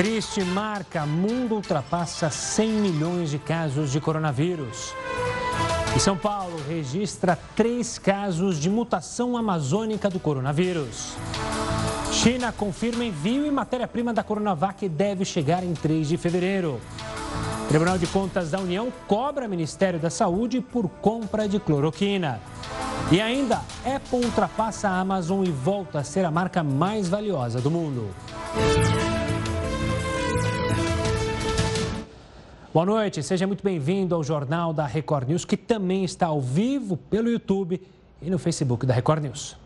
Triste marca: mundo ultrapassa 100 milhões de casos de coronavírus. E São Paulo registra três casos de mutação amazônica do coronavírus. China confirma envio e matéria-prima da Coronavac deve chegar em 3 de fevereiro. Tribunal de Contas da União cobra Ministério da Saúde por compra de cloroquina. E ainda, Apple ultrapassa a Amazon e volta a ser a marca mais valiosa do mundo. Boa noite, seja muito bem-vindo ao Jornal da Record News, que também está ao vivo pelo YouTube e no Facebook da Record News.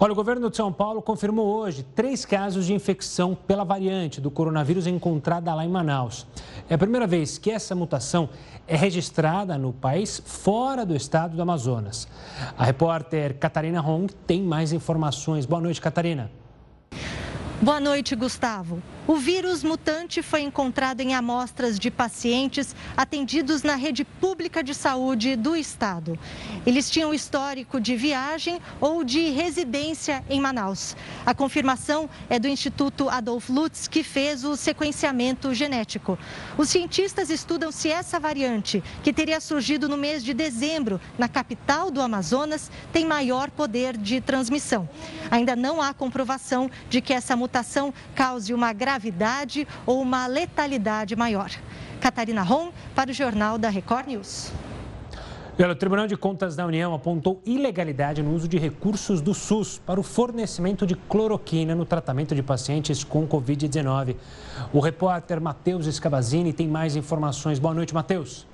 Olha, o governo de São Paulo confirmou hoje três casos de infecção pela variante do coronavírus encontrada lá em Manaus. É a primeira vez que essa mutação é registrada no país fora do estado do Amazonas. A repórter Catarina Hong tem mais informações. Boa noite, Catarina. Boa noite, Gustavo. O vírus mutante foi encontrado em amostras de pacientes atendidos na rede pública de saúde do estado. Eles tinham histórico de viagem ou de residência em Manaus. A confirmação é do Instituto Adolf Lutz, que fez o sequenciamento genético. Os cientistas estudam se essa variante, que teria surgido no mês de dezembro na capital do Amazonas, tem maior poder de transmissão. Ainda não há comprovação de que essa mutação cause uma gravidade gravidade ou uma letalidade maior. Catarina Ron, para o Jornal da Record News. O Tribunal de Contas da União apontou ilegalidade no uso de recursos do SUS para o fornecimento de cloroquina no tratamento de pacientes com Covid-19. O repórter Matheus Escavazini tem mais informações. Boa noite, Matheus.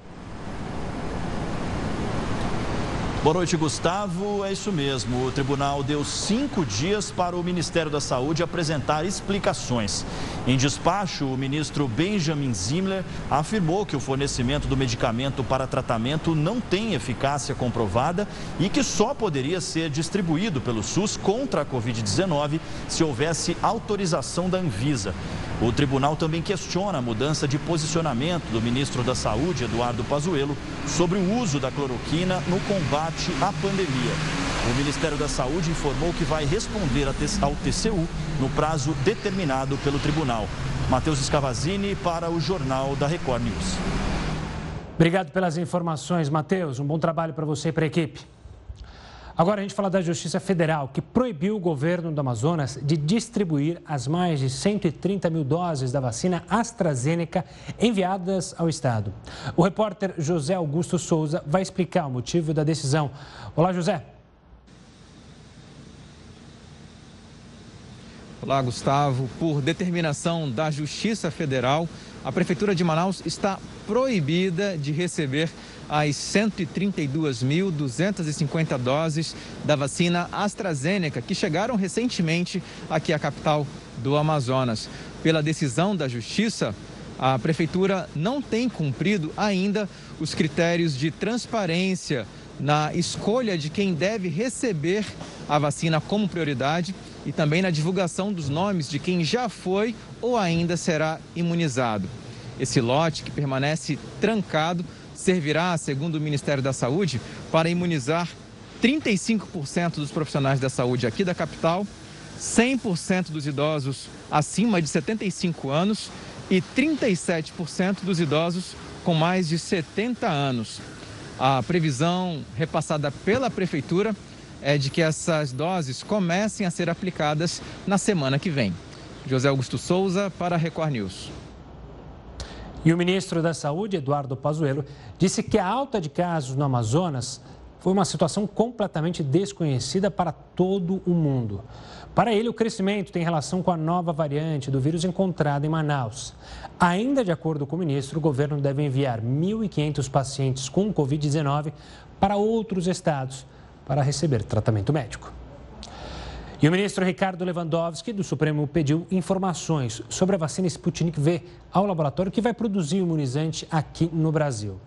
Boa noite, Gustavo. É isso mesmo. O tribunal deu cinco dias para o Ministério da Saúde apresentar explicações. Em despacho, o ministro Benjamin Zimmer afirmou que o fornecimento do medicamento para tratamento não tem eficácia comprovada e que só poderia ser distribuído pelo SUS contra a Covid-19 se houvesse autorização da Anvisa. O tribunal também questiona a mudança de posicionamento do ministro da Saúde, Eduardo Pazuello, sobre o uso da cloroquina no combate à pandemia. O Ministério da Saúde informou que vai responder ao TCU no prazo determinado pelo tribunal. Matheus Escavazini para o Jornal da Record News. Obrigado pelas informações, Matheus. Um bom trabalho para você e para a equipe. Agora a gente fala da Justiça Federal, que proibiu o governo do Amazonas de distribuir as mais de 130 mil doses da vacina AstraZeneca enviadas ao Estado. O repórter José Augusto Souza vai explicar o motivo da decisão. Olá, José. Olá, Gustavo. Por determinação da Justiça Federal, a Prefeitura de Manaus está proibida de receber as 132.250 doses da vacina AstraZeneca que chegaram recentemente aqui à capital do Amazonas. Pela decisão da Justiça, a Prefeitura não tem cumprido ainda os critérios de transparência na escolha de quem deve receber a vacina como prioridade e também na divulgação dos nomes de quem já foi ou ainda será imunizado. Esse lote, que permanece trancado, servirá, segundo o Ministério da Saúde, para imunizar 35% dos profissionais da saúde aqui da capital, 100% dos idosos acima de 75 anos e 37% dos idosos com mais de 70 anos. A previsão repassada pela Prefeitura é de que essas doses comecem a ser aplicadas na semana que vem. José Augusto Souza, para a Record News. E o ministro da Saúde, Eduardo Pazuello, disse que a alta de casos no Amazonas foi uma situação completamente desconhecida para todo o mundo. Para ele, o crescimento tem relação com a nova variante do vírus encontrada em Manaus. Ainda de acordo com o ministro, o governo deve enviar 1.500 pacientes com Covid-19 para outros estados para receber tratamento médico. E o ministro Ricardo Lewandowski, do Supremo, pediu informações sobre a vacina Sputnik V ao laboratório que vai produzir o imunizante aqui no Brasil.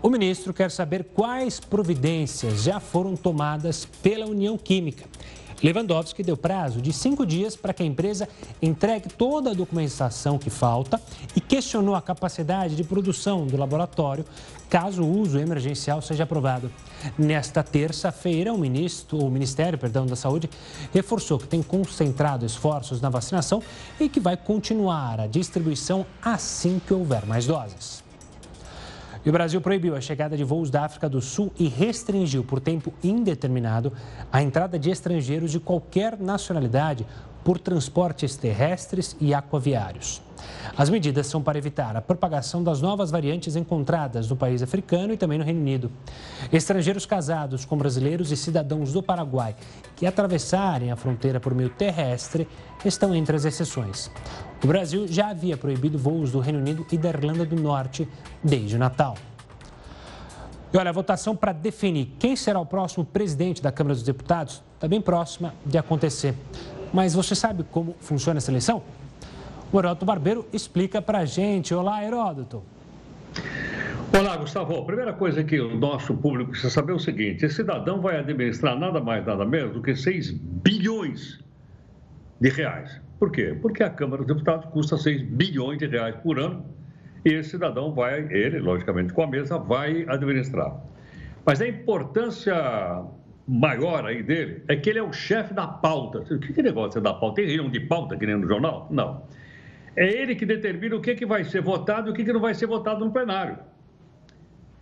O ministro quer saber quais providências já foram tomadas pela União Química. Lewandowski deu prazo de cinco dias para que a empresa entregue toda a documentação que falta e questionou a capacidade de produção do laboratório caso o uso emergencial seja aprovado. Nesta terça-feira, o, ministro, o Ministério perdão, da Saúde reforçou que tem concentrado esforços na vacinação e que vai continuar a distribuição assim que houver mais doses. E o Brasil proibiu a chegada de voos da África do Sul e restringiu por tempo indeterminado a entrada de estrangeiros de qualquer nacionalidade por transportes terrestres e aquaviários. As medidas são para evitar a propagação das novas variantes encontradas no país africano e também no Reino Unido. Estrangeiros casados com brasileiros e cidadãos do Paraguai que atravessarem a fronteira por meio terrestre estão entre as exceções. O Brasil já havia proibido voos do Reino Unido e da Irlanda do Norte desde o Natal. E olha, a votação para definir quem será o próximo presidente da Câmara dos Deputados está bem próxima de acontecer. Mas você sabe como funciona essa eleição? O Heródoto Barbeiro explica para a gente. Olá, Heródoto. Olá, Gustavo. A primeira coisa que o nosso público precisa saber é o seguinte: esse cidadão vai administrar nada mais, nada menos do que 6 bilhões de reais. Por quê? Porque a Câmara dos Deputados custa 6 bilhões de reais por ano e esse cidadão vai, ele, logicamente, com a mesa, vai administrar. Mas a importância maior aí dele é que ele é o chefe da pauta. O que, negócio é da pauta? Tem reunião de pauta que nem no jornal? Não. É ele que determina o que, que vai ser votado e o que, que não vai ser votado no plenário.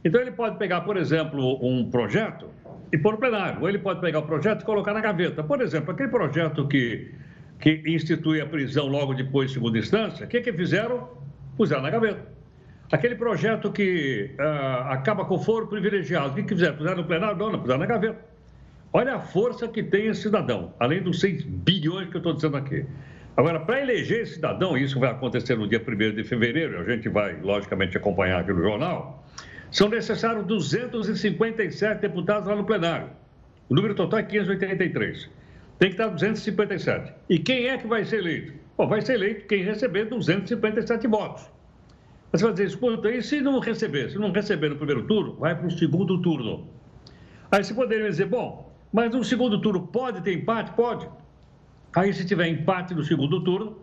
Então ele pode pegar, por exemplo, um projeto e pôr no plenário. Ou ele pode pegar o projeto e colocar na gaveta. Por exemplo, aquele projeto que, que institui a prisão logo depois de segunda instância, o que, que fizeram? Puseram na gaveta. Aquele projeto que uh, acaba com o foro privilegiado, o que, que fizeram? Puseram no plenário? Não, não, puseram na gaveta. Olha a força que tem esse cidadão, além dos 6 bilhões que eu estou dizendo aqui. Agora, para eleger esse cidadão, isso vai acontecer no dia 1 de fevereiro, a gente vai, logicamente, acompanhar aqui no jornal, são necessários 257 deputados lá no plenário. O número total é 583. Tem que estar 257. E quem é que vai ser eleito? Bom, vai ser eleito quem receber 257 votos. Mas você vai dizer, escuta, e se não receber? Se não receber no primeiro turno, vai para o segundo turno. Aí você poderia dizer, bom, mas no segundo turno pode ter empate? Pode. Aí, se tiver empate no segundo turno,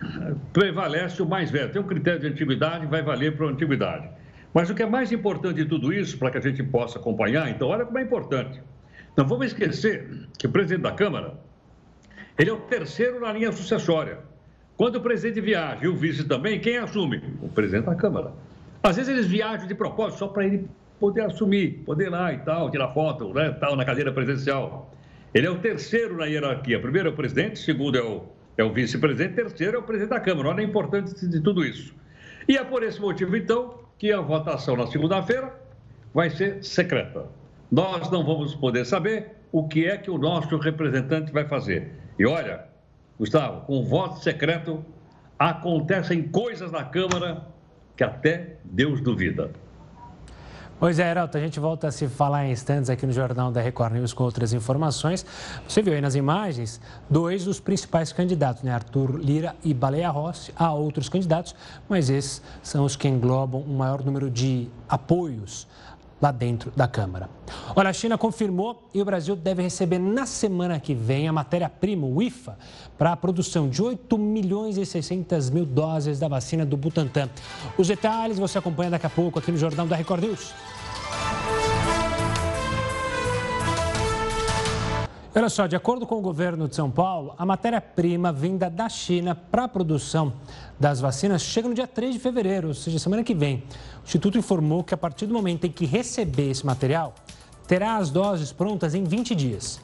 prevalece o mais velho. Tem um critério de antiguidade, vai valer para a antiguidade. Mas o que é mais importante de tudo isso, para que a gente possa acompanhar, então, olha como é importante. Não vamos esquecer que o presidente da Câmara, ele é o terceiro na linha sucessória. Quando o presidente viaja e o vice também, quem assume? O presidente da Câmara. Às vezes eles viajam de propósito só para ele poder assumir, poder ir lá e tal, tirar foto, né, tal, na cadeira presidencial. Ele é o terceiro na hierarquia. Primeiro é o presidente, segundo é o, é o vice-presidente, terceiro é o presidente da Câmara. Olha a importância de tudo isso. E é por esse motivo, então, que a votação na segunda-feira vai ser secreta. Nós não vamos poder saber o que é que o nosso representante vai fazer. E olha, Gustavo, com voto secreto acontecem coisas na Câmara que até Deus duvida. Pois é, Heraldo, a gente volta a se falar em instantes aqui no Jornal da Record News com outras informações. Você viu aí nas imagens dois dos principais candidatos, né? Arthur Lira e Baleia Rossi. Há outros candidatos, mas esses são os que englobam um maior número de apoios lá dentro da Câmara. Olha, a China confirmou e o Brasil deve receber na semana que vem a matéria-prima, o IFA, para a produção de 8 milhões e 600 mil doses da vacina do Butantan. Os detalhes você acompanha daqui a pouco aqui no Jornal da Record News. Olha só, de acordo com o governo de São Paulo, a matéria-prima vinda da China para a produção das vacinas chega no dia 3 de fevereiro, ou seja, semana que vem. O Instituto informou que a partir do momento em que receber esse material, terá as doses prontas em 20 dias.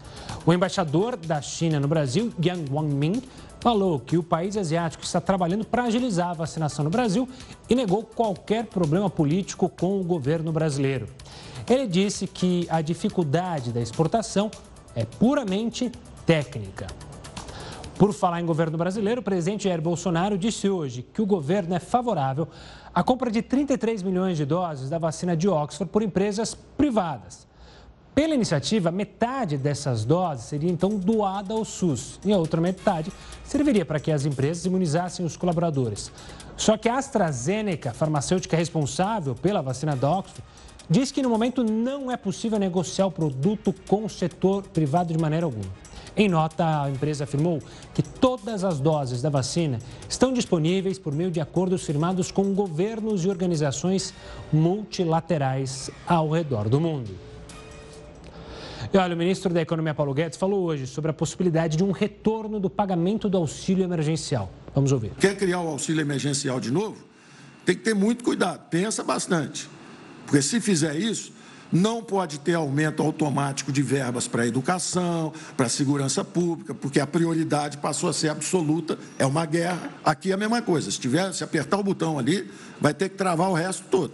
O embaixador da China no Brasil, Yang Wangmin, falou que o país asiático está trabalhando para agilizar a vacinação no Brasil e negou qualquer problema político com o governo brasileiro. Ele disse que a dificuldade da exportação é puramente técnica. Por falar em governo brasileiro, o presidente Jair Bolsonaro disse hoje que o governo é favorável à compra de 33 milhões de doses da vacina de Oxford por empresas privadas. Pela iniciativa, metade dessas doses seria então doada ao SUS e a outra metade serviria para que as empresas imunizassem os colaboradores. Só que a AstraZeneca, farmacêutica responsável pela vacina da Oxford, diz que no momento não é possível negociar o produto com o setor privado de maneira alguma. Em nota, a empresa afirmou que todas as doses da vacina estão disponíveis por meio de acordos firmados com governos e organizações multilaterais ao redor do mundo. E olha, o ministro da Economia Paulo Guedes falou hoje sobre a possibilidade de um retorno do pagamento do auxílio emergencial. Vamos ouvir. Quer criar o auxílio emergencial de novo? Tem que ter muito cuidado, pensa bastante. Porque se fizer isso, não pode ter aumento automático de verbas para a educação, para a segurança pública, porque a prioridade passou a ser absoluta, é uma guerra. Aqui é a mesma coisa, se, tiver, se apertar o botão ali, vai ter que travar o resto todo.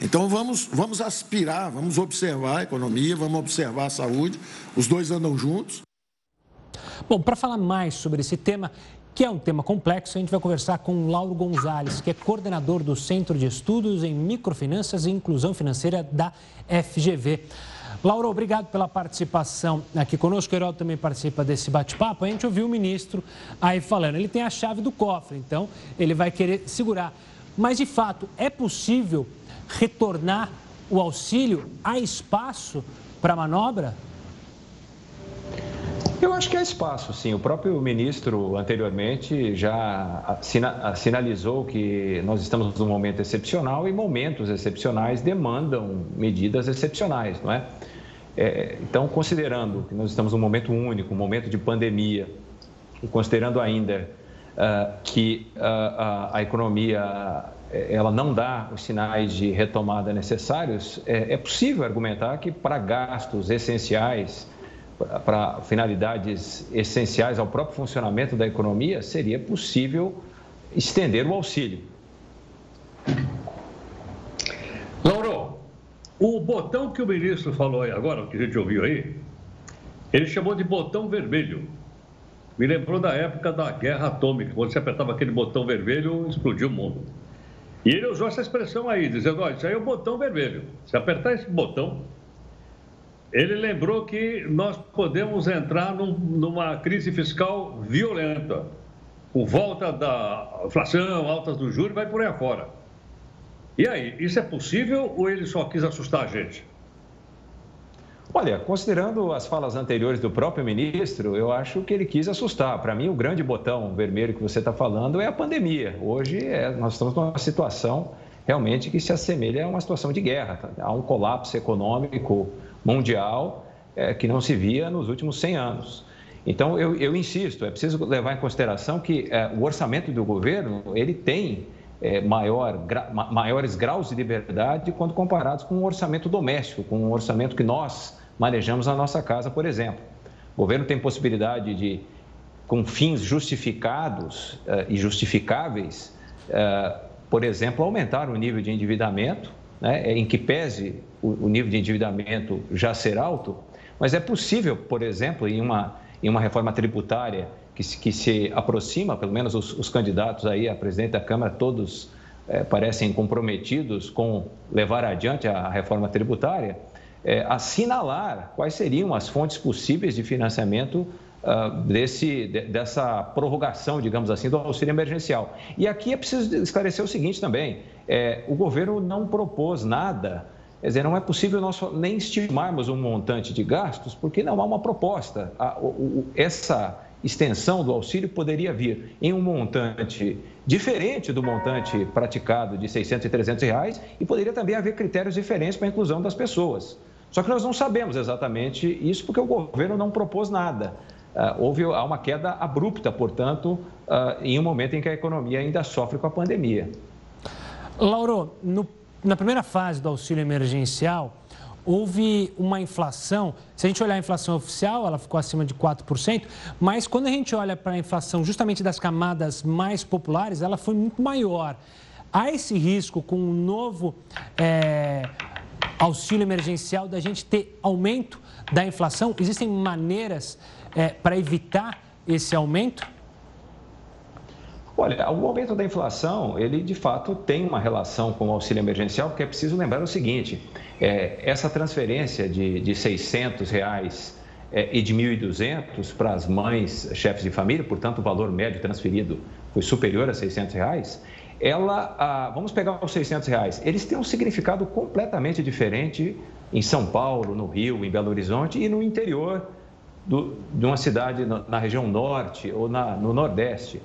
Então vamos, vamos aspirar, vamos observar a economia, vamos observar a saúde, os dois andam juntos. Bom, para falar mais sobre esse tema, que é um tema complexo, a gente vai conversar com Lauro Gonzalez, que é coordenador do Centro de Estudos em Microfinanças e Inclusão Financeira da FGV. Lauro, obrigado pela participação aqui conosco. O Herói também participa desse bate-papo. A gente ouviu o ministro aí falando. Ele tem a chave do cofre, então ele vai querer segurar. Mas, de fato, é possível retornar o auxílio? Há espaço para manobra? Eu acho que há espaço, sim. O próprio ministro anteriormente já sinalizou que nós estamos num momento excepcional e momentos excepcionais demandam medidas excepcionais, não é? é então, considerando que nós estamos num momento único, um momento de pandemia, e considerando ainda uh, que uh, a, a, economia ela não dá os sinais de retomada necessários, é, é possível argumentar que para gastos essenciais para finalidades essenciais ao próprio funcionamento da economia, seria possível estender o auxílio. Lauro, o botão que o ministro falou aí agora, que a gente ouviu aí, ele chamou de botão vermelho. Me lembrou da época da guerra atômica, quando você apertava aquele botão vermelho, explodiu o mundo. E ele usou essa expressão aí, dizendo: olha, isso aí é o botão vermelho. Se apertar esse botão, ele lembrou que nós podemos entrar num, numa crise fiscal violenta, por volta da inflação, altas do juros, vai por aí afora. E aí, isso é possível ou ele só quis assustar a gente? Olha, considerando as falas anteriores do próprio ministro, eu acho que ele quis assustar. Para mim, o grande botão vermelho que você está falando é a pandemia. Hoje, é, nós estamos numa situação realmente que se assemelha a uma situação de guerra. Há um colapso econômico mundial é, que não se via nos últimos 100 anos. Então, eu, eu insisto, é preciso levar em consideração que é, o orçamento do governo, ele tem é, maior, gra, maiores graus de liberdade quando comparados com o um orçamento doméstico, com o um orçamento que nós manejamos na nossa casa, por exemplo. O governo tem possibilidade de, com fins justificados uh, e justificáveis, uh, por exemplo, aumentar o nível de endividamento, né, em que pese o, nível de endividamento já ser alto, mas é possível, por exemplo, em uma, em uma reforma tributária que se, que se aproxima, pelo menos os, os candidatos aí a presidente da Câmara, todos é, parecem comprometidos com levar adiante a reforma tributária, é, assinalar quais seriam as fontes possíveis de financiamento uh, desse, de, dessa prorrogação, digamos assim, do auxílio emergencial. E aqui é preciso esclarecer o seguinte também: é, o governo não propôs nada. Quer dizer, não é possível nós nem estimarmos um montante de gastos, porque não há uma proposta. Essa extensão do auxílio poderia vir em um montante diferente do montante praticado de 600 e 300 reais e poderia também haver critérios diferentes para a inclusão das pessoas. Só que nós não sabemos exatamente isso porque o governo não propôs nada. Uh, houve uma queda abrupta, portanto, uh, em um momento em que a economia ainda sofre com a pandemia. Lauro, no, na primeira fase do auxílio emergencial, houve uma inflação. Se a gente olhar a inflação oficial, ela ficou acima de 4%, mas quando a gente olha para a inflação justamente das camadas mais populares, ela foi muito maior. Há esse risco com o novo é, auxílio emergencial da gente ter aumento da inflação? Existem maneiras é, para evitar esse aumento? Olha, o aumento da inflação, ele de fato tem uma relação com o auxílio emergencial, porque é preciso lembrar o seguinte, é, essa transferência de, de 600 reais é, e de 1.200 para as mães chefes de família, portanto o valor médio transferido foi superior a 600 reais, ela, vamos pegar os 600 reais, eles têm um significado completamente diferente em São Paulo, no Rio, em Belo Horizonte e no interior do, de uma cidade na, na região norte ou na, no nordeste.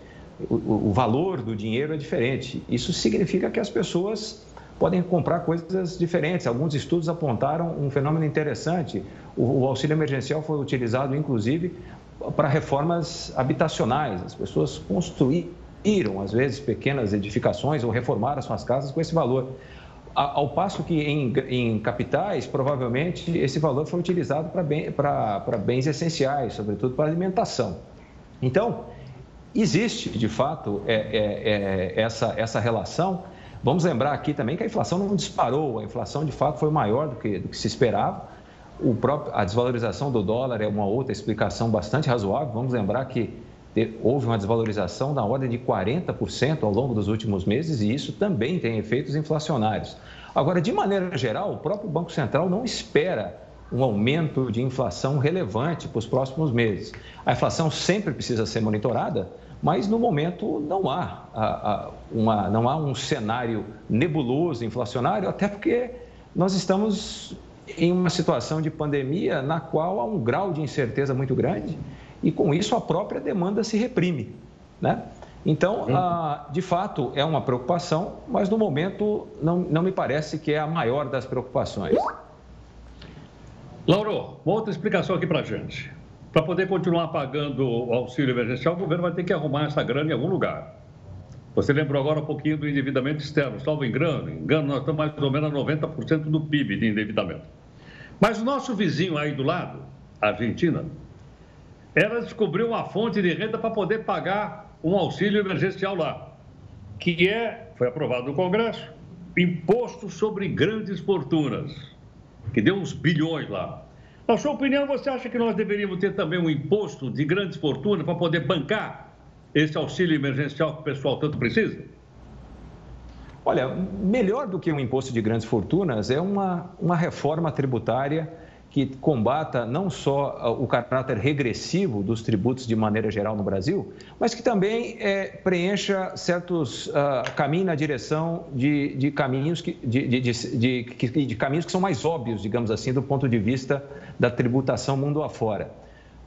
O, o valor do dinheiro é diferente. Isso significa que as pessoas podem comprar coisas diferentes. Alguns estudos apontaram um fenômeno interessante. O, o auxílio emergencial foi utilizado, inclusive, para reformas habitacionais. As pessoas construíram, às vezes, pequenas edificações ou reformaram suas casas com esse valor. Ao passo que em, em capitais, provavelmente, esse valor foi utilizado para bem, bens essenciais, sobretudo para alimentação. Então, existe, de fato, é, é, é, essa, essa relação. Vamos lembrar aqui também que a inflação não disparou, a inflação, de fato, foi maior do que, do que se esperava. Próprio, a desvalorização do dólar é uma outra explicação bastante razoável. Vamos lembrar que houve uma desvalorização na ordem de 40% ao longo dos últimos meses e isso também tem efeitos inflacionários. Agora, de maneira geral, o próprio Banco Central não espera um aumento de inflação relevante para os próximos meses. A inflação sempre precisa ser monitorada, mas no momento não há, uma, não há um cenário nebuloso inflacionário, até porque nós estamos em uma situação de pandemia na qual há um grau de incerteza muito grande e com isso a própria demanda se reprime. Né? Então, ah, de fato, é uma preocupação, mas no momento não, não me parece que é a maior das preocupações. Lauro, uma outra explicação aqui para a gente. Para poder continuar pagando o auxílio emergencial, o governo vai ter que arrumar essa grana em algum lugar. Você lembrou agora um pouquinho do endividamento externo. Salvo engano, engano, nós estamos mais ou menos a 90% do PIB de endividamento. Mas o nosso vizinho aí do lado, a Argentina, ela descobriu uma fonte de renda para poder pagar um auxílio emergencial lá, que é, foi aprovado no Congresso, imposto sobre grandes fortunas, que deu uns bilhões lá. Na sua opinião, você acha que nós deveríamos ter também um imposto de grandes fortunas para poder bancar esse auxílio emergencial que o pessoal tanto precisa? Olha, melhor do que um imposto de grandes fortunas é uma, uma reforma tributária que combata não só ah, o caráter regressivo dos tributos de maneira geral no Brasil, mas que também é, preencha certos uh, caminhos na direção de, de caminhos que, de, de, de, caminhos que são mais óbvios, digamos assim, do ponto de vista da tributação mundo afora.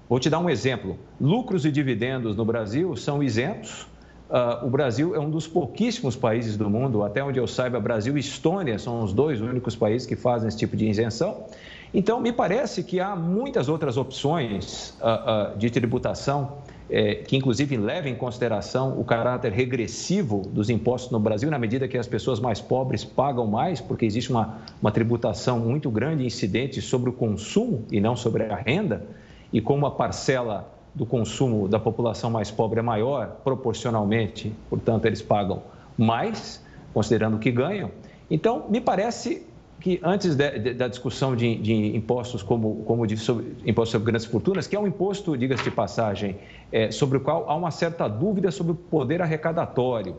Vou te dar um exemplo. Lucros e dividendos no Brasil são isentos. Uh, o Brasil é um dos pouquíssimos países do mundo, até onde eu saiba, Brasil e Estônia são os dois únicos países que fazem esse tipo de isenção. Então, me parece que há muitas outras opções uh, uh, de tributação eh, que, inclusive, levam em consideração o caráter regressivo dos impostos no Brasil, na medida que as pessoas mais pobres pagam mais, porque existe uma, uma tributação muito grande incidente sobre o consumo e não sobre a renda, e como a parcela do consumo da população mais pobre é maior, proporcionalmente, portanto, eles pagam mais, considerando o que ganham. Então, me parece que antes de, de, da discussão de, de, impostos como, como de sobre, imposto sobre grandes fortunas, que é um imposto, diga-se de passagem, é, sobre o qual há uma certa dúvida sobre o poder arrecadatório.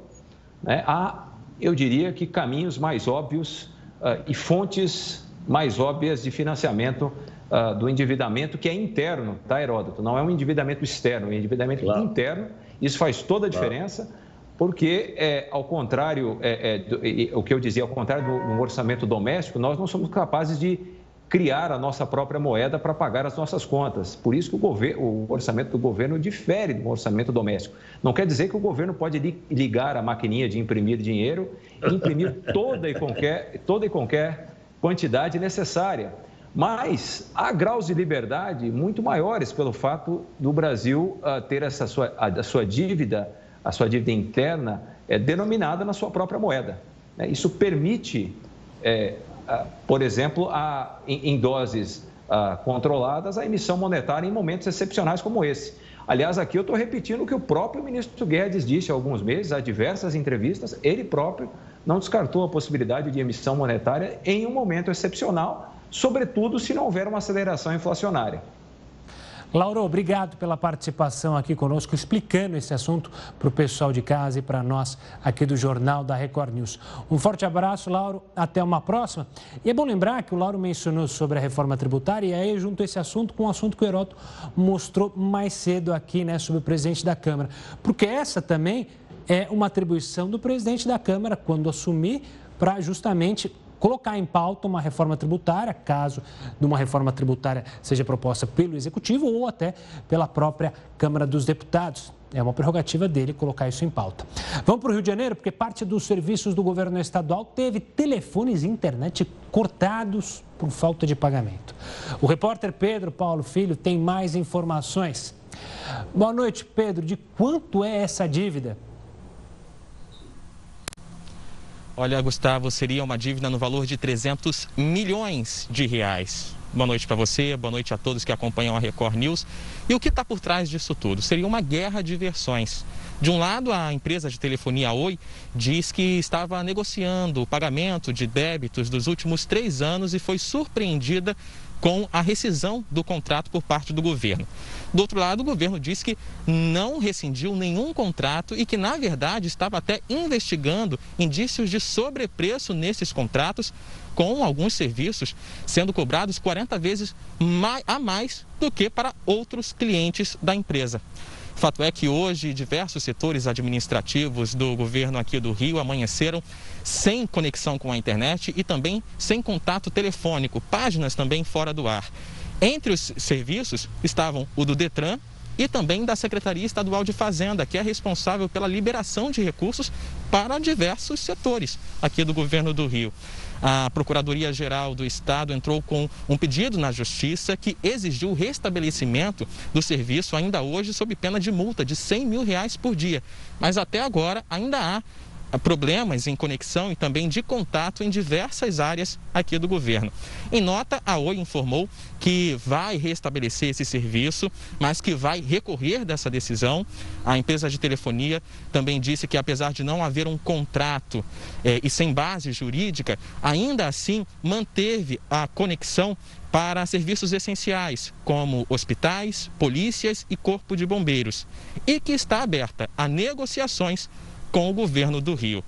Né? Há, eu diria que caminhos mais óbvios uh, e fontes mais óbvias de financiamento uh, do endividamento que é interno, tá, Heródoto? Não é um endividamento externo, é um endividamento claro. interno. Isso faz toda a diferença. Porque, é, ao contrário, é, é, do, o que eu dizia, ao contrário do, do orçamento doméstico, nós não somos capazes de criar a nossa própria moeda para pagar as nossas contas. Por isso que o, governo, o orçamento do governo difere do orçamento doméstico. Não quer dizer que o governo pode ligar a maquininha de imprimir dinheiro e imprimir toda e qualquer, toda e qualquer quantidade necessária. Mas há graus de liberdade muito maiores pelo fato do Brasil uh, ter essa sua, a sua dívida a sua dívida interna é denominada na sua própria moeda. Né? Isso permite, é, a, por exemplo, a, em, em doses a, controladas, a emissão monetária em momentos excepcionais como esse. Aliás, aqui eu estou repetindo o que o próprio ministro Guedes disse há alguns meses, há diversas entrevistas, ele próprio não descartou a possibilidade de emissão monetária em um momento excepcional, sobretudo se não houver uma aceleração inflacionária. Lauro, obrigado pela participação aqui conosco, explicando esse assunto para o pessoal de casa e para nós aqui do Jornal da Record News. Um forte abraço, Lauro, até uma próxima. E é bom lembrar que o Lauro mencionou sobre a reforma tributária e aí junto esse assunto com o assunto que o Heroto mostrou mais cedo aqui, né, sobre o presidente da Câmara. Porque essa também é uma atribuição do presidente da Câmara quando assumir para justamente colocar em pauta uma reforma tributária, caso de uma reforma tributária seja proposta pelo Executivo ou até pela própria Câmara dos Deputados. É uma prerrogativa dele colocar isso em pauta. Vamos para o Rio de Janeiro, porque parte dos serviços do governo estadual teve telefones e internet cortados por falta de pagamento. O repórter Pedro Paulo Filho tem mais informações. Boa noite, Pedro. De quanto é essa dívida? Olha, Gustavo, seria uma dívida no valor de 300 milhões de reais. Boa noite para você, boa noite a todos que acompanham a Record News. E o que está por trás disso tudo? Seria uma guerra de versões. De um lado, a empresa de telefonia Oi diz que estava negociando o pagamento de débitos dos últimos três anos e foi surpreendida com a rescisão do contrato por parte do governo. Do outro lado, o governo diz que não rescindiu nenhum contrato e que, na verdade, estava até investigando indícios de sobrepreço nesses contratos, com alguns serviços sendo cobrados 40 vezes a mais do que para outros clientes da empresa. Fato é que hoje diversos setores administrativos do governo aqui do Rio amanheceram sem conexão com a internet e também sem contato telefônico, páginas também fora do ar. Entre os serviços estavam o do Detran e também da Secretaria Estadual de Fazenda, que é responsável pela liberação de recursos para diversos setores aqui do governo do Rio. A Procuradoria-Geral do Estado entrou com um pedido na Justiça que exigiu o restabelecimento do serviço ainda hoje sob pena de multa de 100 mil reais por dia. Mas até agora ainda há problemas em conexão e também de contato em diversas áreas aqui do governo. Em nota, a Oi informou que vai restabelecer esse serviço, mas que vai recorrer dessa decisão. A empresa de telefonia também disse que, apesar de não haver um contrato eh, e sem base jurídica, ainda assim manteve a conexão para serviços essenciais, como hospitais, polícias e corpo de bombeiros, e que está aberta a negociações com o governo do Rio.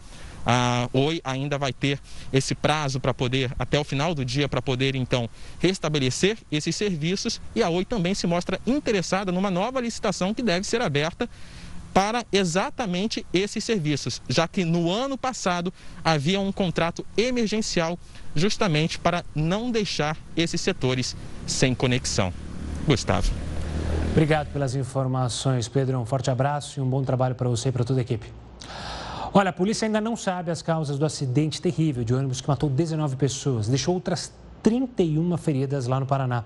A Oi ainda vai ter esse prazo para poder, até o final do dia, para poder então restabelecer esses serviços e a Oi também se mostra interessada numa nova licitação que deve ser aberta para exatamente esses serviços, já que no ano passado havia um contrato emergencial justamente para não deixar esses setores sem conexão. Gustavo. Obrigado pelas informações, Pedro. Um forte abraço e um bom trabalho para você e para toda a equipe. Olha, a polícia ainda não sabe as causas do acidente terrível de ônibus que matou 19 pessoas, deixou outras 31 feridas lá no Paraná.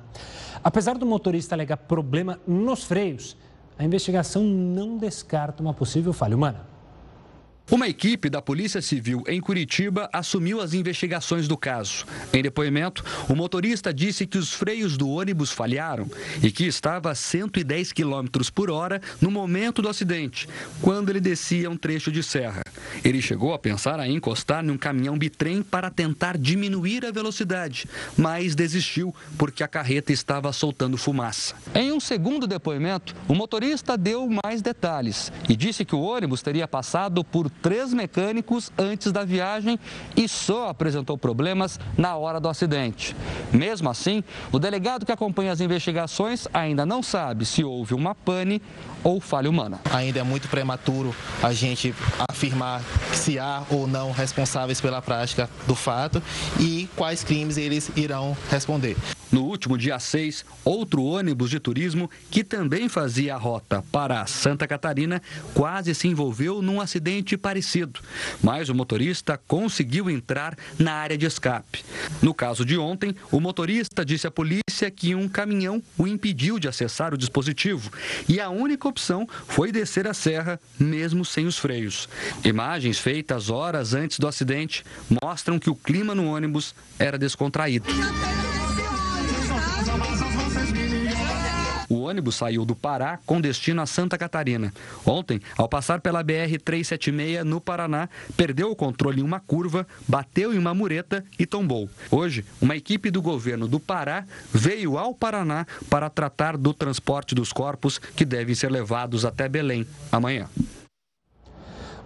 Apesar do motorista alegar problema nos freios, a investigação não descarta uma possível falha humana. Uma equipe da Polícia Civil em Curitiba assumiu as investigações do caso. Em depoimento, o motorista disse que os freios do ônibus falharam e que estava a 110 km por hora no momento do acidente, quando ele descia um trecho de serra. Ele chegou a pensar em encostar num caminhão bitrem para tentar diminuir a velocidade, mas desistiu porque a carreta estava soltando fumaça. Em um segundo depoimento, o motorista deu mais detalhes e disse que o ônibus teria passado por três mecânicos antes da viagem e só apresentou problemas na hora do acidente. Mesmo assim, o delegado que acompanha as investigações ainda não sabe se houve uma pane ou falha humana. Ainda é muito prematuro a gente afirmar se há ou não responsáveis pela prática do fato e quais crimes eles irão responder. No último dia 6, outro ônibus de turismo que também fazia a rota para Santa Catarina quase se envolveu num acidente parecido, mas o motorista conseguiu entrar na área de escape. No caso de ontem, o motorista disse à polícia que um caminhão o impediu de acessar o dispositivo e a única opção foi descer a serra, mesmo sem os freios. Imagens feitas horas antes do acidente mostram que o clima no ônibus era descontraído. O ônibus saiu do Pará com destino a Santa Catarina. Ontem, ao passar pela BR-376 no Paraná, perdeu o controle em uma curva, bateu em uma mureta e tombou. Hoje, uma equipe do governo do Pará veio ao Paraná para tratar do transporte dos corpos que devem ser levados até Belém amanhã.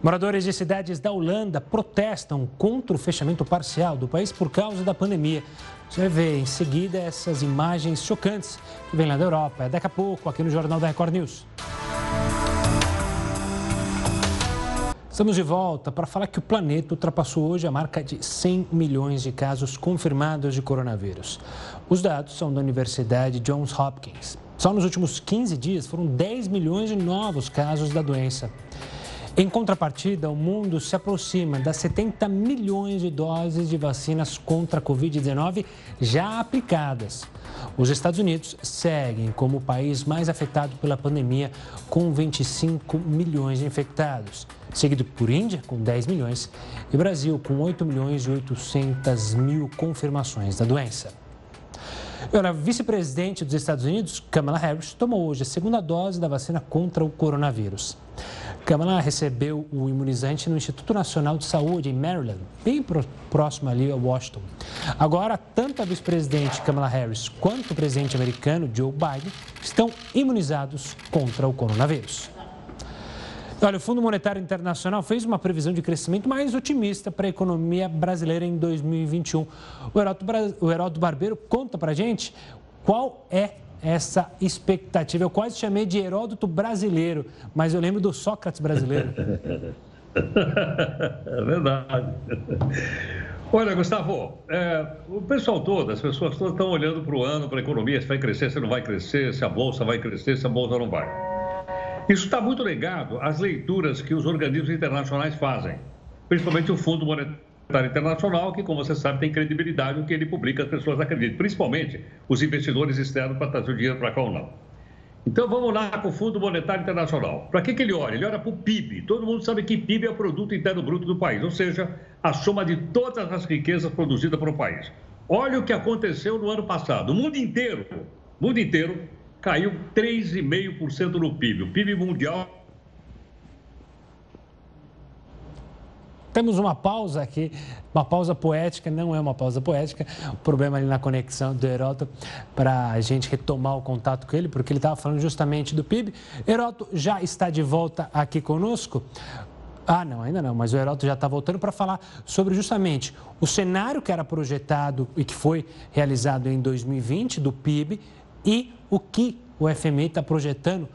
Moradores de cidades da Holanda protestam contra o fechamento parcial do país por causa da pandemia. Você ver em seguida essas imagens chocantes que vêm lá da Europa. É daqui a pouco, aqui no Jornal da Record News. Estamos de volta para falar que o planeta ultrapassou hoje a marca de 100 milhões de casos confirmados de coronavírus. Os dados são da Universidade Johns Hopkins. Só nos últimos 15 dias foram 10 milhões de novos casos da doença. Em contrapartida, o mundo se aproxima das 70 milhões de doses de vacinas contra a Covid-19 já aplicadas. Os Estados Unidos seguem como o país mais afetado pela pandemia, com 25 milhões de infectados, seguido por Índia, com 10 milhões, e Brasil, com 8 milhões e 800 mil confirmações da doença. A vice-presidente dos Estados Unidos, Kamala Harris, tomou hoje a segunda dose da vacina contra o coronavírus. Kamala recebeu o imunizante no Instituto Nacional de Saúde, em Maryland, bem próximo ali a Washington. Agora, tanto a vice-presidente Kamala Harris quanto o presidente americano Joe Biden estão imunizados contra o coronavírus. Olha, o Fundo Monetário Internacional fez uma previsão de crescimento mais otimista para a economia brasileira em 2021. O Heródoto, o Heródoto Barbeiro conta para gente qual é essa expectativa. Eu quase chamei de Heródoto brasileiro, mas eu lembro do Sócrates brasileiro. É verdade. Olha, Gustavo, é, o pessoal todo, as pessoas todas estão olhando para o ano, para a economia, se vai crescer, se não vai crescer, se a bolsa vai crescer, se a bolsa não vai. Isso está muito ligado às leituras que os organismos internacionais fazem, principalmente o Fundo Monetário Internacional, que, como você sabe, tem credibilidade no que ele publica, as pessoas acreditam, principalmente os investidores externos para trazer o dinheiro para cá ou não. Então vamos lá com o Fundo Monetário Internacional. Para que, que ele olha? Ele olha para o PIB. Todo mundo sabe que PIB é o produto interno bruto do país, ou seja, a soma de todas as riquezas produzidas para o país. Olha o que aconteceu no ano passado. O mundo inteiro, mundo inteiro caiu 3,5% no PIB. O PIB mundial Temos uma pausa aqui, uma pausa poética, não é uma pausa poética, o problema ali na conexão do Heroto para a gente retomar o contato com ele, porque ele estava falando justamente do PIB. Heroto já está de volta aqui conosco. Ah, não, ainda não, mas o Heroto já está voltando para falar sobre justamente o cenário que era projetado e que foi realizado em 2020 do PIB e o que o FMI está projetando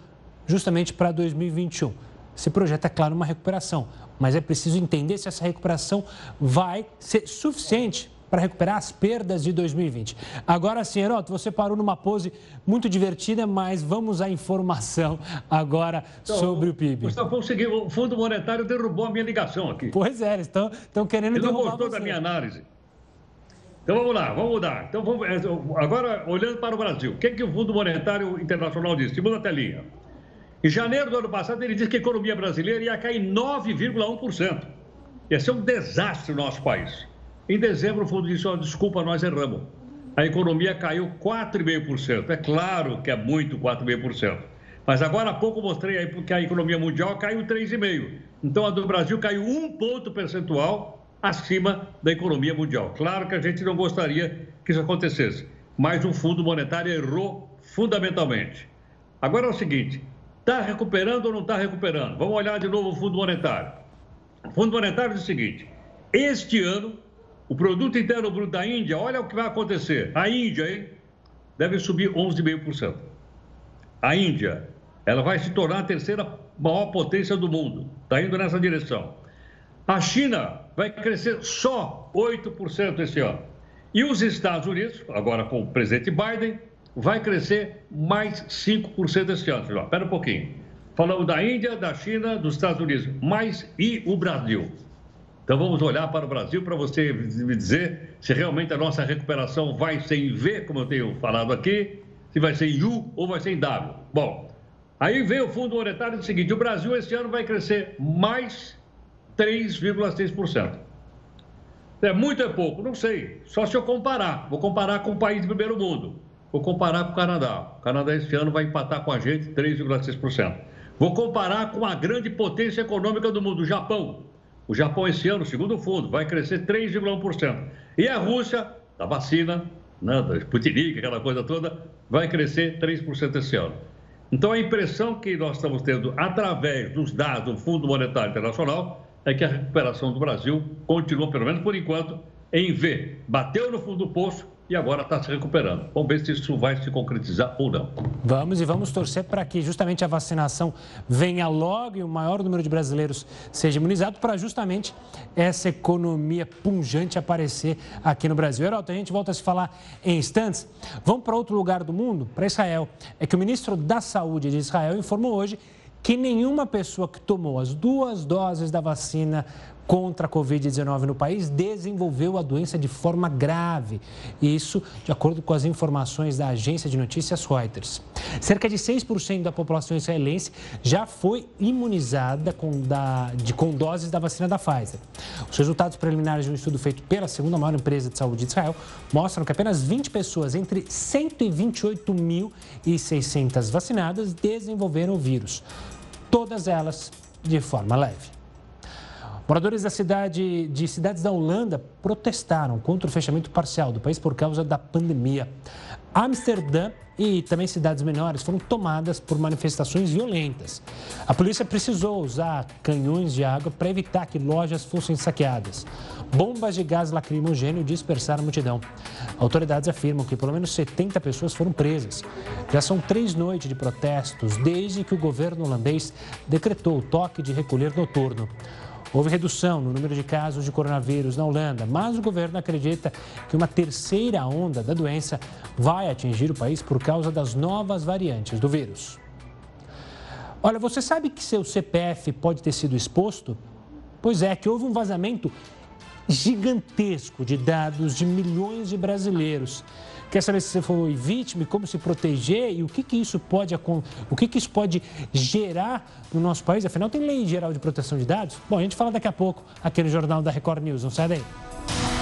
justamente para 2021. Se projeta, é claro, uma recuperação, mas é preciso entender se essa recuperação vai ser suficiente para recuperar as perdas de 2020. Agora sim, Heroto, você parou numa pose muito divertida, mas vamos à informação agora então, sobre o PIB. Gustavo, o Fundo Monetário derrubou a minha ligação aqui. Pois é, eles estão querendo Ele derrubar não gostou você. da minha análise. Então vamos lá, vamos mudar. Então vamos, é, agora, olhando para o Brasil, o que, é que o Fundo Monetário Internacional disse? Segunda telinha. Em janeiro do ano passado, ele disse que a economia brasileira ia cair 9,1%. Ia ser um desastre no nosso país. Em dezembro, o fundo disse: oh, desculpa, nós erramos. A economia caiu 4,5%. É claro que é muito 4,5%. Mas agora há pouco mostrei aí que a economia mundial caiu 3,5%. Então a do Brasil caiu um ponto percentual acima da economia mundial. Claro que a gente não gostaria que isso acontecesse, mas o Fundo Monetário errou fundamentalmente. Agora é o seguinte: está recuperando ou não está recuperando? Vamos olhar de novo o Fundo Monetário. O Fundo Monetário diz o seguinte: este ano, o produto interno bruto da Índia, olha o que vai acontecer. A Índia, hein, deve subir 11,5%. A Índia, ela vai se tornar a terceira maior potência do mundo. Está indo nessa direção. A China vai crescer só 8% esse ano. E os Estados Unidos, agora com o presidente Biden, vai crescer mais 5% esse ano. Espera um pouquinho. Falamos da Índia, da China, dos Estados Unidos, mais e o Brasil. Então vamos olhar para o Brasil para você me dizer se realmente a nossa recuperação vai ser em V, como eu tenho falado aqui, se vai ser em U ou vai ser em W. Bom, aí vem o Fundo Monetário do seguinte: o Brasil esse ano vai crescer mais 3,6%. É muito é pouco? Não sei. Só se eu comparar. Vou comparar com o país do primeiro mundo. Vou comparar com o Canadá. O Canadá esse ano vai empatar com a gente 3,6%. Vou comparar com a grande potência econômica do mundo, o Japão. O Japão esse ano, segundo o fundo, vai crescer 3,1%. E a Rússia, da vacina, né, da Sputnik, aquela coisa toda, vai crescer 3% esse ano. Então a impressão que nós estamos tendo através dos dados do Fundo Monetário Internacional é que a recuperação do Brasil continua, pelo menos por enquanto, em V. Bateu no fundo do poço, e agora está se recuperando. Vamos ver se isso vai se concretizar ou não. Vamos e vamos torcer para que justamente a vacinação venha logo e o maior número de brasileiros seja imunizado para justamente essa economia punjante aparecer aqui no Brasil. Heraldo, a gente volta a se falar em instantes. Vamos para outro lugar do mundo, para Israel. É que o ministro da Saúde de Israel informou hoje que nenhuma pessoa que tomou as duas doses da vacina contra a Covid-19 no país desenvolveu a doença de forma grave. Isso de acordo com as informações da agência de notícias Reuters. Cerca de 6% da população israelense já foi imunizada com, da, de, com doses da vacina da Pfizer. Os resultados preliminares de um estudo feito pela segunda maior empresa de saúde de Israel mostram que apenas 20 pessoas entre 128.600 vacinadas desenvolveram o vírus. Todas elas de forma leve. Moradores da cidade, de cidades da Holanda protestaram contra o fechamento parcial do país por causa da pandemia. Amsterdã e também cidades menores foram tomadas por manifestações violentas. A polícia precisou usar canhões de água para evitar que lojas fossem saqueadas. Bombas de gás lacrimogêneo dispersaram a multidão. Autoridades afirmam que pelo menos 70 pessoas foram presas. Já são três noites de protestos desde que o governo holandês decretou o toque de recolher noturno. Houve redução no número de casos de coronavírus na Holanda, mas o governo acredita que uma terceira onda da doença vai atingir o país por causa das novas variantes do vírus. Olha, você sabe que seu CPF pode ter sido exposto? Pois é, que houve um vazamento gigantesco de dados de milhões de brasileiros. Quer saber se você foi vítima como se proteger e o que, que isso pode o que, que isso pode gerar no nosso país? Afinal, tem lei geral de proteção de dados? Bom, a gente fala daqui a pouco aqui no Jornal da Record News. Não sai daí.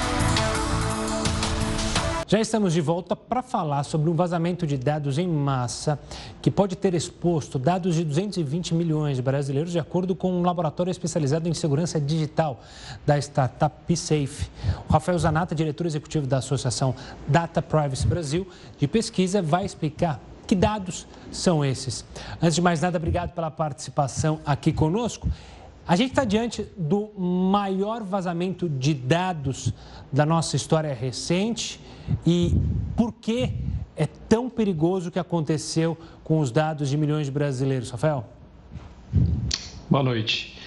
Já estamos de volta para falar sobre um vazamento de dados em massa que pode ter exposto dados de 220 milhões de brasileiros, de acordo com um laboratório especializado em segurança digital da startup PSafe. O Rafael Zanata, diretor executivo da Associação Data Privacy Brasil, de pesquisa, vai explicar que dados são esses. Antes de mais nada, obrigado pela participação aqui conosco. A gente está diante do maior vazamento de dados da nossa história recente e por que é tão perigoso o que aconteceu com os dados de milhões de brasileiros, Rafael? Boa noite.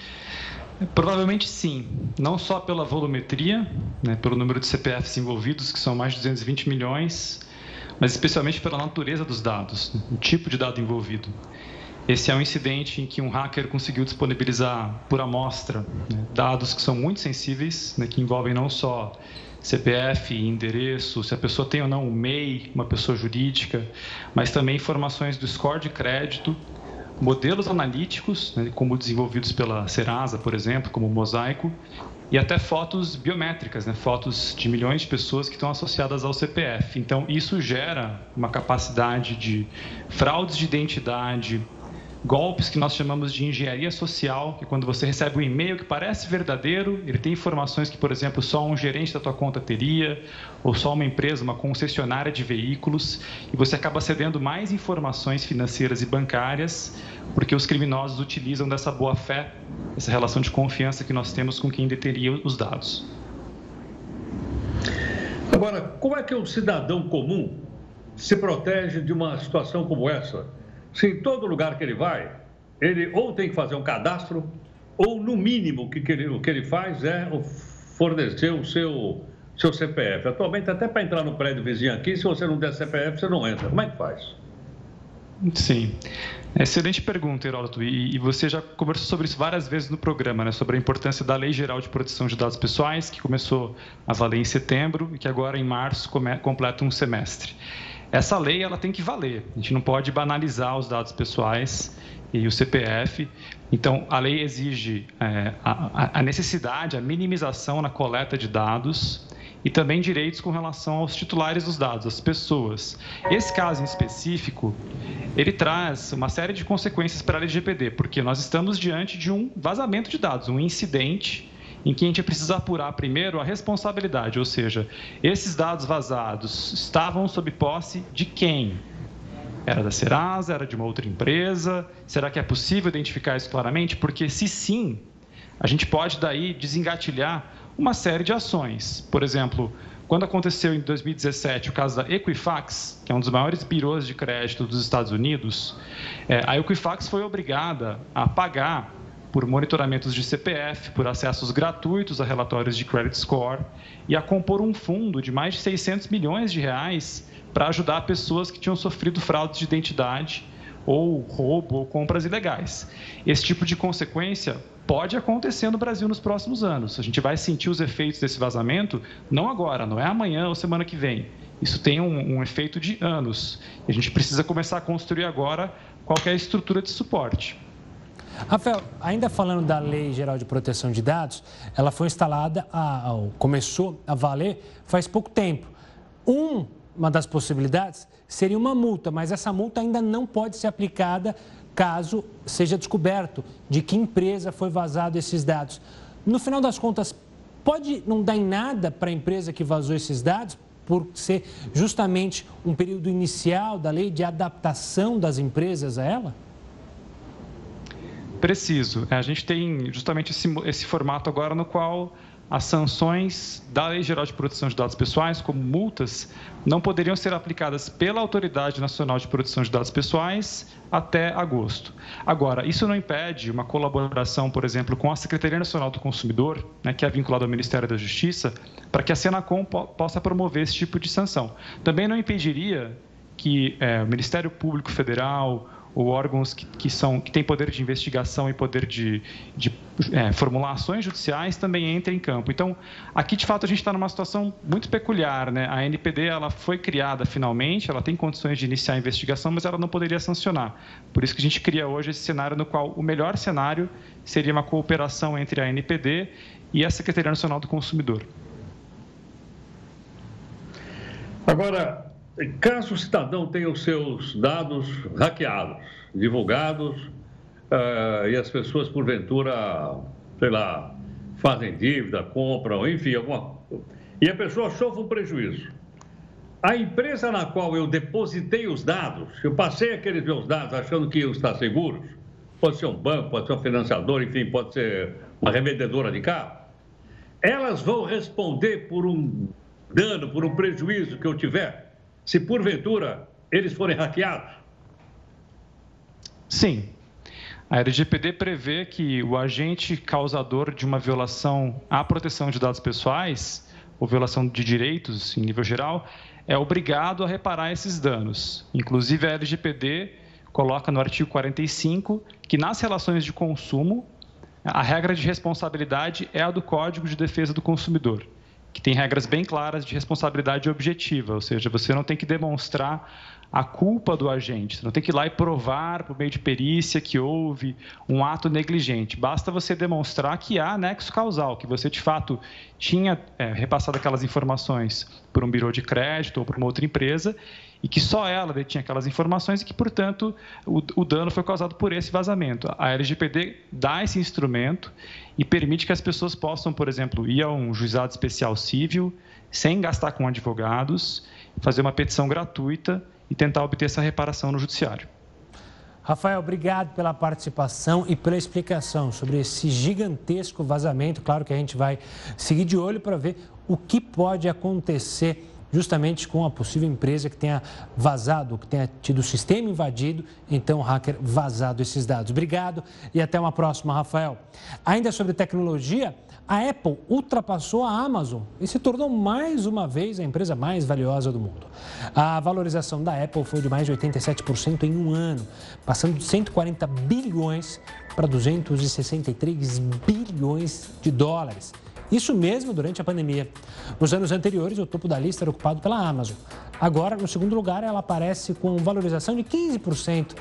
Provavelmente sim, não só pela volumetria, né, pelo número de CPFs envolvidos, que são mais de 220 milhões, mas especialmente pela natureza dos dados, né, o tipo de dado envolvido. Esse é um incidente em que um hacker conseguiu disponibilizar por amostra né, dados que são muito sensíveis, né, que envolvem não só CPF, endereço, se a pessoa tem ou não um MEI, uma pessoa jurídica, mas também informações do score de crédito, modelos analíticos, né, como desenvolvidos pela Serasa, por exemplo, como o Mosaico, e até fotos biométricas, né, fotos de milhões de pessoas que estão associadas ao CPF. Então, isso gera uma capacidade de fraudes de identidade, golpes que nós chamamos de engenharia social, que quando você recebe um e-mail que parece verdadeiro, ele tem informações que, por exemplo, só um gerente da tua conta teria, ou só uma empresa, uma concessionária de veículos, e você acaba cedendo mais informações financeiras e bancárias, porque os criminosos utilizam dessa boa fé, essa relação de confiança que nós temos com quem deteria os dados. Agora, como é que o cidadão comum se protege de uma situação como essa? Se em todo lugar que ele vai, ele ou tem que fazer um cadastro, ou no mínimo o que, que, ele, o que ele faz é fornecer o seu, seu CPF. Atualmente, até para entrar no prédio vizinho aqui, se você não der CPF, você não entra. Como é que faz? Sim. Excelente pergunta, Heródoto. E, e, você já conversou sobre isso várias vezes no programa, né? sobre a importância da Lei Geral de Proteção de Dados Pessoais, que começou a valer em setembro e que agora, em março, come, completa um semestre essa lei ela tem que valer. A gente não pode banalizar os dados pessoais e o CPF. Então, a lei exige é, a, a necessidade, a minimização na coleta de dados e também direitos com relação aos titulares dos dados, as pessoas. Esse caso em específico, ele traz uma série de consequências para a LGPD, porque nós estamos diante de um vazamento de dados, um incidente em que a gente precisa apurar primeiro a responsabilidade, ou seja, esses dados vazados estavam sob posse de quem? Era da Serasa, era de uma outra empresa? Será que é possível identificar isso claramente? Porque se sim, a gente pode daí desengatilhar uma série de ações. Por exemplo, quando aconteceu em 2017 o caso da Equifax, que é um dos maiores birôs de crédito dos Estados Unidos, é, a Equifax foi obrigada a pagar por monitoramentos de CPF, por acessos gratuitos a relatórios de credit score e a compor um fundo de mais de 600 milhões de reais para ajudar pessoas que tinham sofrido fraudes de identidade ou roubo ou compras ilegais. Esse tipo de consequência pode acontecer no Brasil nos próximos anos. A gente vai sentir os efeitos desse vazamento não agora, não é amanhã ou semana que vem. Isso tem um, um efeito de anos. A gente precisa começar a construir agora qualquer estrutura de suporte. Rafael, ainda falando da Lei Geral de Proteção de Dados, ela foi instalada, a, começou a valer faz pouco tempo. Um, uma das possibilidades seria uma multa, mas essa multa ainda não pode ser aplicada caso seja descoberto de que empresa foi vazado esses dados. No final das contas, pode não dar em nada para a empresa que vazou esses dados, por ser justamente um período inicial da lei de adaptação das empresas a ela? Preciso. A gente tem justamente esse, esse formato agora no qual as sanções da Lei Geral de Proteção de Dados Pessoais, como multas, não poderiam ser aplicadas pela Autoridade Nacional de Proteção de Dados Pessoais até agosto. Agora, isso não impede uma colaboração, por exemplo, com a Secretaria Nacional do Consumidor, né, que é vinculada ao Ministério da Justiça, para que a Senacom po possa promover esse tipo de sanção. Também não impediria que é, o Ministério Público Federal, ou órgãos que, que, são, que têm poder de investigação e poder de, de é, formulações judiciais também entrem em campo. Então, aqui, de fato, a gente está numa situação muito peculiar. Né? A NPD ela foi criada finalmente, ela tem condições de iniciar a investigação, mas ela não poderia sancionar. Por isso que a gente cria hoje esse cenário no qual o melhor cenário seria uma cooperação entre a NPD e a Secretaria Nacional do Consumidor. Agora, Caso o cidadão tenha os seus dados hackeados, divulgados, uh, e as pessoas, porventura, sei lá, fazem dívida, compram, enfim, alguma e a pessoa sofre um prejuízo. A empresa na qual eu depositei os dados, eu passei aqueles meus dados achando que iam estar seguros, pode ser um banco, pode ser um financiador, enfim, pode ser uma revendedora de carro, elas vão responder por um dano, por um prejuízo que eu tiver se porventura eles forem hackeados? Sim. A LGPD prevê que o agente causador de uma violação à proteção de dados pessoais, ou violação de direitos em nível geral, é obrigado a reparar esses danos. Inclusive, a LGPD coloca no artigo 45 que nas relações de consumo, a regra de responsabilidade é a do Código de Defesa do Consumidor que tem regras bem claras de responsabilidade objetiva, ou seja, você não tem que demonstrar a culpa do agente, você não tem que ir lá e provar por meio de perícia que houve um ato negligente. Basta você demonstrar que há nexo causal, que você de fato tinha é, repassado aquelas informações por um birô de crédito ou por uma outra empresa e que só ela detinha aquelas informações e que, portanto, o, o, dano foi causado por esse vazamento. A LGPD dá esse instrumento e permite que as pessoas possam, por exemplo, ir a um juizado especial civil, sem gastar com advogados, fazer uma petição gratuita e tentar obter essa reparação no judiciário. Rafael, obrigado pela participação e pela explicação sobre esse gigantesco vazamento. Claro que a gente vai seguir de olho para ver o que pode acontecer justamente com a possível empresa que tenha vazado, que tenha tido o sistema invadido, então o hacker vazado esses dados. Obrigado e até uma próxima, Rafael. Ainda sobre tecnologia, a Apple ultrapassou a Amazon e se tornou mais uma vez a empresa mais valiosa do mundo. A valorização da Apple foi de mais de 87% em um ano, passando de 140 bilhões para 263 bilhões de dólares. Isso mesmo durante a pandemia. Nos anos anteriores, o topo da lista era ocupado pela Amazon. Agora, no segundo lugar, ela aparece com valorização de 15%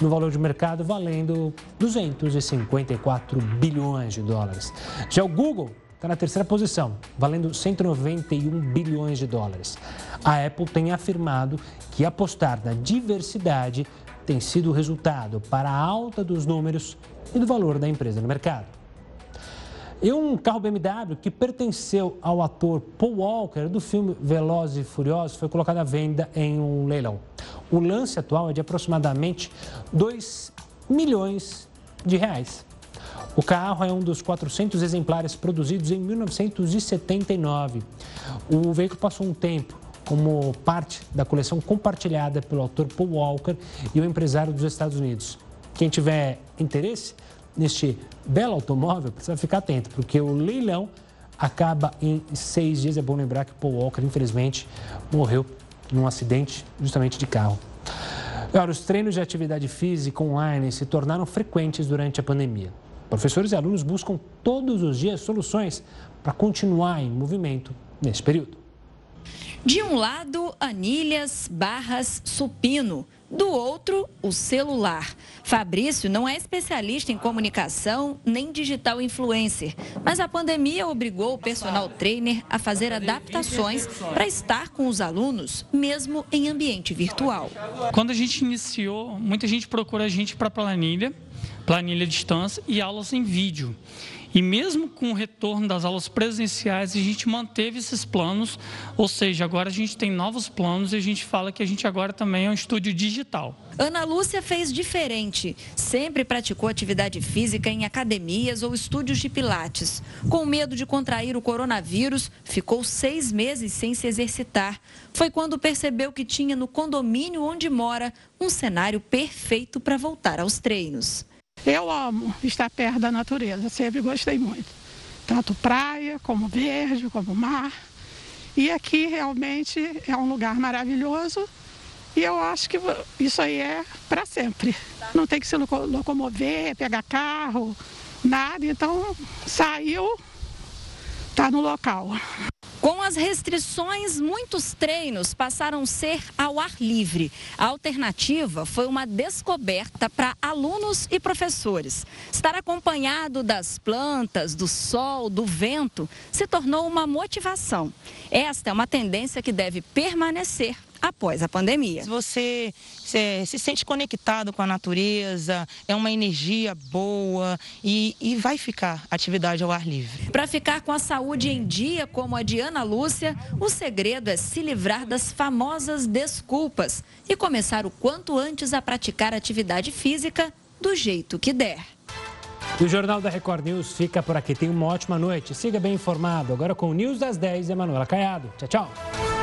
no valor de mercado, valendo 254 bilhões de dólares. Já o Google está na terceira posição, valendo 191 bilhões de dólares. A Apple tem afirmado que apostar na diversidade tem sido o resultado para a alta dos números e do valor da empresa no mercado. E um carro BMW que pertenceu ao ator Paul Walker do filme Velozes e Furiosos foi colocado à venda em um leilão. O lance atual é de aproximadamente 2 milhões de reais. O carro é um dos 400 exemplares produzidos em 1979. O veículo passou um tempo como parte da coleção compartilhada pelo autor Paul Walker e o empresário dos Estados Unidos. Quem tiver interesse neste belo automóvel precisa ficar atento, porque o leilão acaba em seis dias. É bom lembrar que Paul Walker, infelizmente, morreu num acidente justamente de carro. Agora, os treinos de atividade física online se tornaram frequentes durante a pandemia. Professores e alunos buscam todos os dias soluções para continuar em movimento nesse período. De um lado, anilhas, barras, supino. Do outro, o celular. Fabrício não é especialista em comunicação nem digital influencer, mas a pandemia obrigou o personal trainer a fazer adaptações para estar com os alunos, mesmo em ambiente virtual. Quando a gente iniciou, muita gente procura a gente para planilha, planilha à distância e aulas em vídeo. E mesmo com o retorno das aulas presenciais, a gente manteve esses planos, ou seja, agora a gente tem novos planos e a gente fala que a gente agora também é um estúdio digital. Ana Lúcia fez diferente. Sempre praticou atividade física em academias ou estúdios de pilates. Com medo de contrair o coronavírus, ficou seis meses sem se exercitar. Foi quando percebeu que tinha no condomínio onde mora um cenário perfeito para voltar aos treinos. Eu amo estar perto da natureza, sempre gostei muito. Tanto praia, como verde, como mar. E aqui realmente é um lugar maravilhoso e eu acho que isso aí é para sempre. Não tem que se locomover, pegar carro, nada. Então saiu, está no local. Com as restrições, muitos treinos passaram a ser ao ar livre. A alternativa foi uma descoberta para alunos e professores. Estar acompanhado das plantas, do sol, do vento, se tornou uma motivação. Esta é uma tendência que deve permanecer após a pandemia. Você se, se, sente conectado com a natureza, é uma energia boa e, e vai ficar atividade ao ar livre. Para ficar com a saúde em dia, como a de Ana Lúcia, o segredo é se livrar das famosas desculpas e começar o quanto antes a praticar atividade física do jeito que der. o Jornal da Record News fica por aqui. Tenha uma ótima noite. Siga bem informado. Agora com o News das 10, Emanuela Caiado. Tchau, tchau.